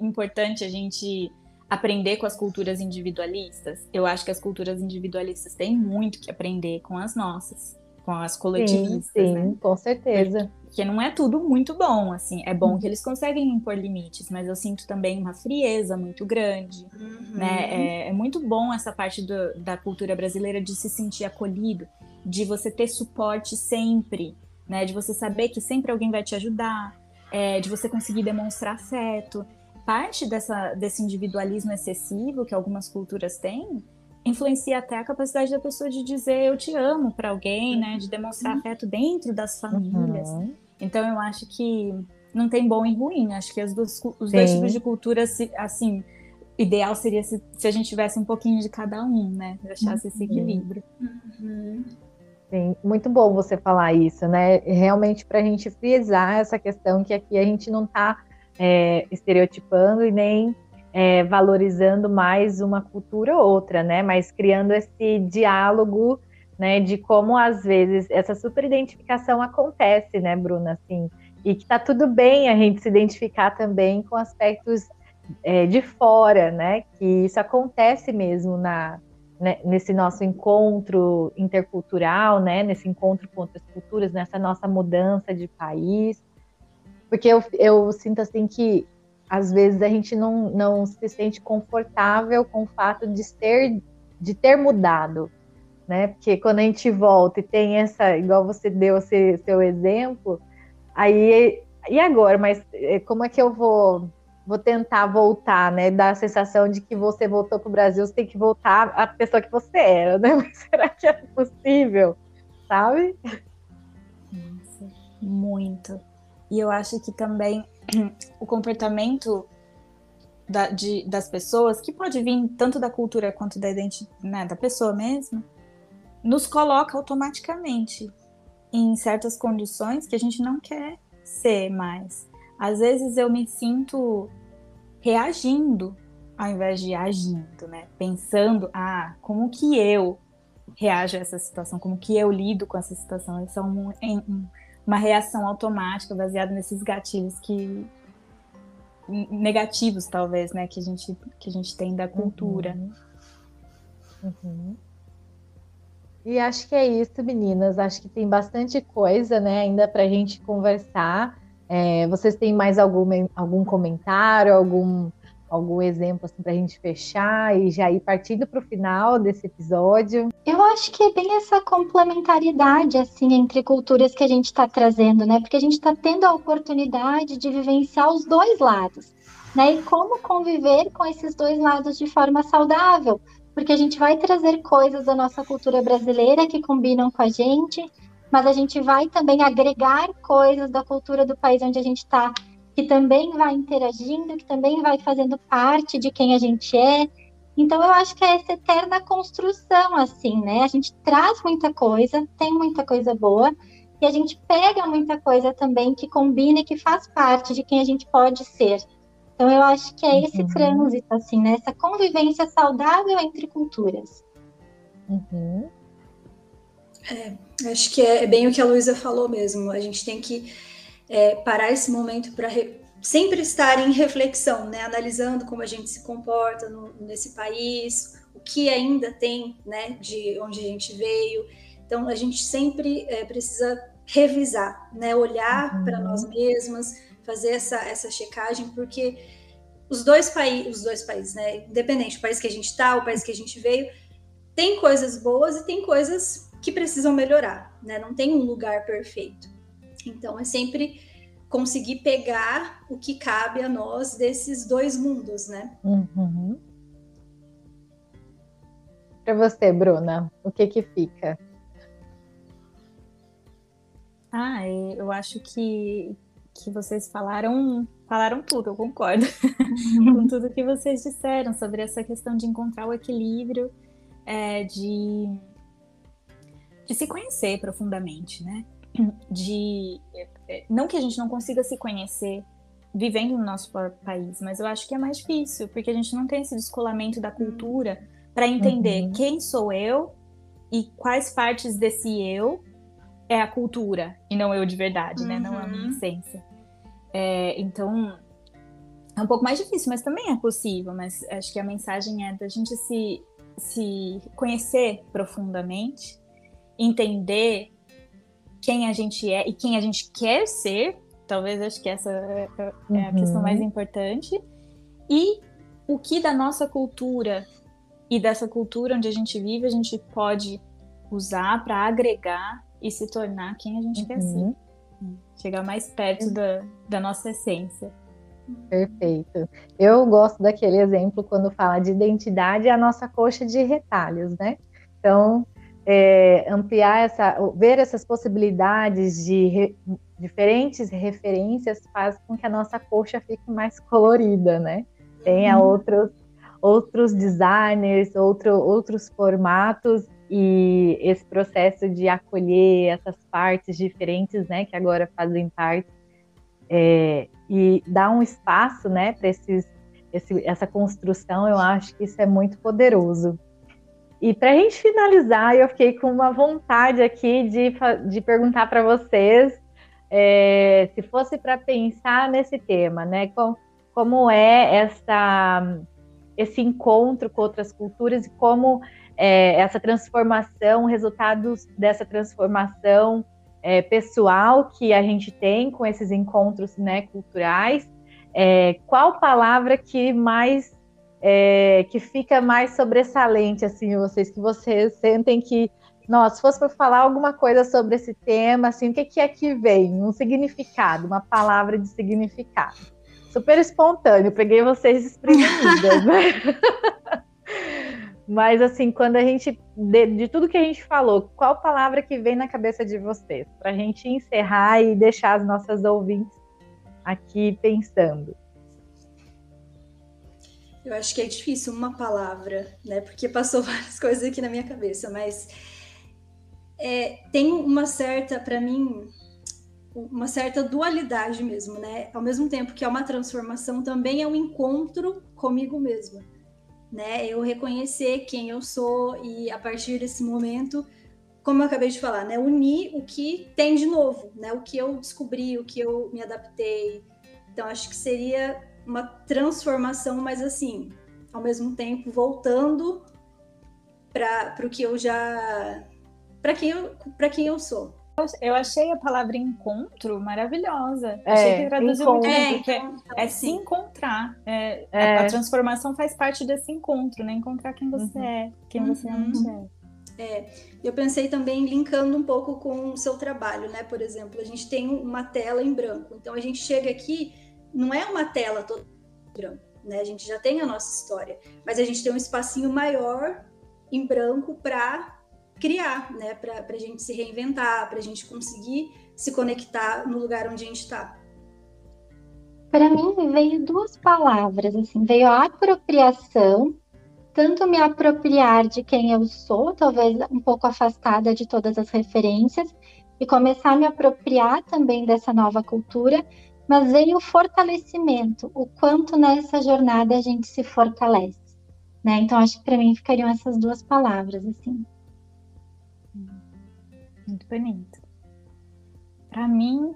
importante a gente aprender com as culturas individualistas, eu acho que as culturas individualistas têm muito que aprender com as nossas com as coletivistas, sim, sim, né? com certeza. Porque não é tudo muito bom, assim. É bom que eles conseguem impor limites, mas eu sinto também uma frieza muito grande, uhum. né? É, é, muito bom essa parte do, da cultura brasileira de se sentir acolhido, de você ter suporte sempre, né? De você saber que sempre alguém vai te ajudar, é, de você conseguir demonstrar afeto. Parte dessa, desse individualismo excessivo que algumas culturas têm influencia até a capacidade da pessoa de dizer eu te amo para alguém, né? De demonstrar uhum. afeto dentro das famílias. Uhum. Então eu acho que não tem bom e ruim. Acho que as duas, os Sim. dois tipos de cultura, assim, ideal seria se, se, a gente tivesse um pouquinho de cada um, né? Achasse esse uhum. equilíbrio. Uhum. Sim, muito bom você falar isso, né? Realmente para a gente frisar essa questão que aqui a gente não está é, estereotipando e nem é, valorizando mais uma cultura ou outra, né? Mas criando esse diálogo, né? De como às vezes essa superidentificação acontece, né, Bruna? Assim, e que tá tudo bem a gente se identificar também com aspectos é, de fora, né? Que isso acontece mesmo na né, nesse nosso encontro intercultural, né? Nesse encontro com outras culturas, nessa nossa mudança de país, porque eu, eu sinto assim que às vezes a gente não, não se sente confortável com o fato de ter, de ter mudado, né? Porque quando a gente volta e tem essa, igual você deu esse, seu exemplo, aí e agora? Mas eh, como é que eu vou vou tentar voltar, né? Dar a sensação de que você voltou para o Brasil, você tem que voltar a pessoa que você era, né? Mas será que é possível? Sabe? Nossa, muito. E eu acho que também o comportamento da, de, das pessoas, que pode vir tanto da cultura quanto da identidade né, da pessoa mesma, nos coloca automaticamente em certas condições que a gente não quer ser mais. Às vezes eu me sinto reagindo ao invés de agindo, né? Pensando, ah, como que eu reajo a essa situação, como que eu lido com essa situação. Isso é um, um, uma reação automática baseada nesses gatilhos que negativos talvez, né, que a gente que a gente tem da cultura. Uhum. Uhum. E acho que é isso, meninas. Acho que tem bastante coisa, né, ainda para a gente conversar. É, vocês têm mais algum, algum comentário, algum algum exemplo assim, para a gente fechar e já ir partindo para o final desse episódio? Eu acho que é bem essa complementaridade assim entre culturas que a gente está trazendo, né? Porque a gente está tendo a oportunidade de vivenciar os dois lados, né? E como conviver com esses dois lados de forma saudável, porque a gente vai trazer coisas da nossa cultura brasileira que combinam com a gente, mas a gente vai também agregar coisas da cultura do país onde a gente está que também vai interagindo, que também vai fazendo parte de quem a gente é. Então eu acho que é essa eterna construção, assim, né? A gente traz muita coisa, tem muita coisa boa, e a gente pega muita coisa também que combina e que faz parte de quem a gente pode ser. Então eu acho que é esse uhum. trânsito, assim, né? Essa convivência saudável entre culturas. Uhum. É, acho que é bem o que a Luísa falou mesmo. A gente tem que é, parar esse momento para sempre estar em reflexão, né? analisando como a gente se comporta no, nesse país, o que ainda tem né, de onde a gente veio. Então, a gente sempre é, precisa revisar, né? olhar uhum. para nós mesmas, fazer essa, essa checagem, porque os dois, países, os dois países, né? independente do país que a gente está, o país que a gente veio, tem coisas boas e tem coisas que precisam melhorar, né? não tem um lugar perfeito. Então, é sempre conseguir pegar o que cabe a nós desses dois mundos, né? Uhum. Para você, Bruna, o que que fica? Ah, é, eu acho que, que vocês falaram falaram tudo, eu concordo com tudo que vocês disseram sobre essa questão de encontrar o equilíbrio, é, de, de se conhecer profundamente, né? De é, não que a gente não consiga se conhecer vivendo no nosso país, mas eu acho que é mais difícil, porque a gente não tem esse descolamento da cultura para entender uhum. quem sou eu e quais partes desse eu é a cultura e não eu de verdade, uhum. né? Não a minha uhum. essência. É, então é um pouco mais difícil, mas também é possível. Mas acho que a mensagem é da gente se, se conhecer profundamente, entender quem a gente é e quem a gente quer ser. Talvez acho que essa é, é, é a uhum. questão mais importante. E o que da nossa cultura e dessa cultura onde a gente vive a gente pode usar para agregar e se tornar quem a gente uhum. quer ser. Chegar mais perto da, da nossa essência. Perfeito. Eu gosto daquele exemplo quando fala de identidade, a nossa coxa de retalhos, né? Então, é, ampliar essa, ver essas possibilidades de re, diferentes referências faz com que a nossa coxa fique mais colorida, né? Tenha uhum. outros, outros designers, outro, outros formatos e esse processo de acolher essas partes diferentes, né, que agora fazem parte, é, e dar um espaço, né, para esses, esse, essa construção, eu acho que isso é muito poderoso. E para a gente finalizar, eu fiquei com uma vontade aqui de, de perguntar para vocês é, se fosse para pensar nesse tema, né? Com, como é essa, esse encontro com outras culturas e como é, essa transformação, resultados dessa transformação é, pessoal que a gente tem com esses encontros né, culturais. É, qual palavra que mais é, que fica mais sobressalente assim vocês que vocês sentem que nossa, se fosse para falar alguma coisa sobre esse tema, assim, o que, que é que vem? Um significado, uma palavra de significado. Super espontâneo, peguei vocês desprevenidas, né? Mas assim, quando a gente de, de, tudo que a gente falou, qual palavra que vem na cabeça de vocês para a gente encerrar e deixar as nossas ouvintes aqui pensando? Eu acho que é difícil uma palavra, né? Porque passou várias coisas aqui na minha cabeça, mas é, tem uma certa, para mim, uma certa dualidade mesmo, né? Ao mesmo tempo que é uma transformação, também é um encontro comigo mesma, né? Eu reconhecer quem eu sou e a partir desse momento, como eu acabei de falar, né? Unir o que tem de novo, né? O que eu descobri, o que eu me adaptei. Então acho que seria uma transformação, mas assim, ao mesmo tempo voltando para o que eu já para quem eu para quem eu sou. Eu achei a palavra encontro maravilhosa. É, achei que traduziu muito bem, porque é, é se encontrar. É, é. A, a, transformação faz parte desse encontro, né? Encontrar quem você uhum. é, quem uhum. você realmente é. É, eu pensei também linkando um pouco com o seu trabalho, né? Por exemplo, a gente tem uma tela em branco, então a gente chega aqui não é uma tela toda branca, né? A gente já tem a nossa história, mas a gente tem um espacinho maior em branco para criar, né? Para a gente se reinventar, para a gente conseguir se conectar no lugar onde a gente está. Para mim veio duas palavras, assim, veio a apropriação, tanto me apropriar de quem eu sou, talvez um pouco afastada de todas as referências, e começar a me apropriar também dessa nova cultura, mas veio o fortalecimento, o quanto nessa jornada a gente se fortalece, né? Então acho que para mim ficariam essas duas palavras assim. Muito bonito. Para mim,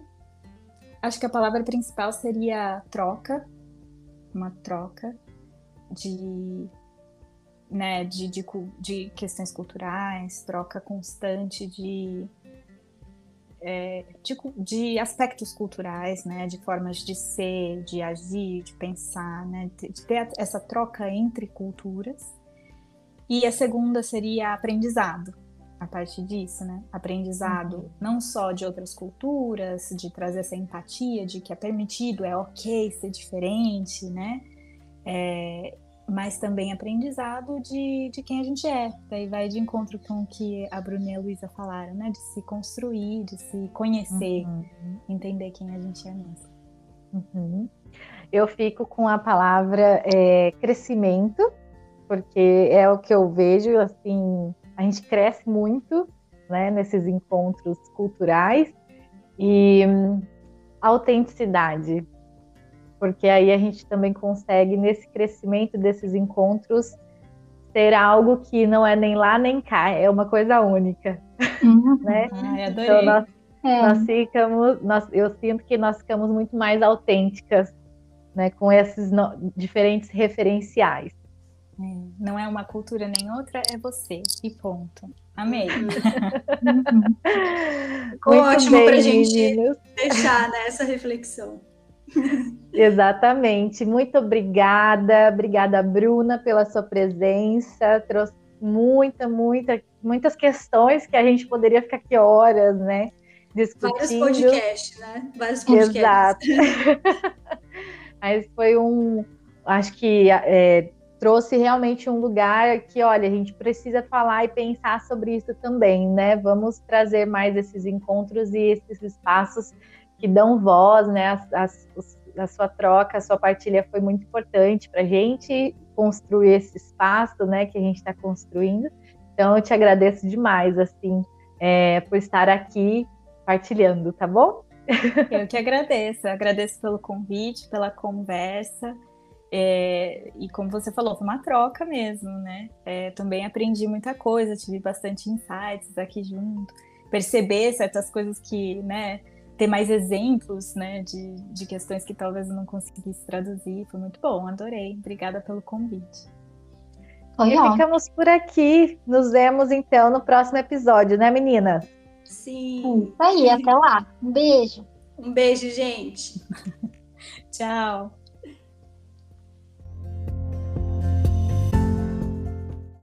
acho que a palavra principal seria troca, uma troca de, né, de, de, de questões culturais, troca constante de é, de, de, aspectos culturais, né, de formas de ser, de agir, de pensar, né, de, ter essa troca entre culturas. E a segunda seria aprendizado, a partir disso, né? Aprendizado uhum. não só de outras culturas, de trazer essa empatia de que é permitido, é ok ser diferente, né? É, mas também aprendizado de, de quem a gente é. Daí vai de encontro com o que a Bruna e a Luísa falaram, né? De se construir, de se conhecer, uhum. entender quem a gente é mesmo. Uhum. Eu fico com a palavra é, crescimento, porque é o que eu vejo, assim, a gente cresce muito né, nesses encontros culturais e hum, autenticidade, porque aí a gente também consegue, nesse crescimento desses encontros, ter algo que não é nem lá nem cá, é uma coisa única. Uhum. né? Ai, adorei. Então, nós, é. nós ficamos, nós, eu sinto que nós ficamos muito mais autênticas né, com esses no, diferentes referenciais. É, não é uma cultura nem outra, é você. E ponto. Amei. Ficou ótimo para a gente meninos. deixar nessa né, reflexão. Exatamente. Muito obrigada. Obrigada, Bruna, pela sua presença. Trouxe muita, muita, muitas questões que a gente poderia ficar aqui horas, né? Discutindo. Vários podcasts, né? Vários podcasts. Exato. Mas foi um. Acho que é, trouxe realmente um lugar que, olha, a gente precisa falar e pensar sobre isso também, né? Vamos trazer mais esses encontros e esses espaços que dão voz, né? As, as, a sua troca, a sua partilha foi muito importante para a gente construir esse espaço, né? Que a gente está construindo. Então, eu te agradeço demais, assim, é, por estar aqui partilhando, tá bom? Eu que agradeço, agradeço pelo convite, pela conversa. É, e como você falou, foi uma troca mesmo, né? É, também aprendi muita coisa, tive bastante insights aqui junto, perceber certas coisas que, né, ter mais exemplos, né, de, de questões que talvez eu não conseguisse traduzir, foi muito bom, adorei. Obrigada pelo convite. e ficamos por aqui. Nos vemos então no próximo episódio, né, meninas? Sim. Isso aí, até lá. Um beijo. Um beijo, gente. Tchau.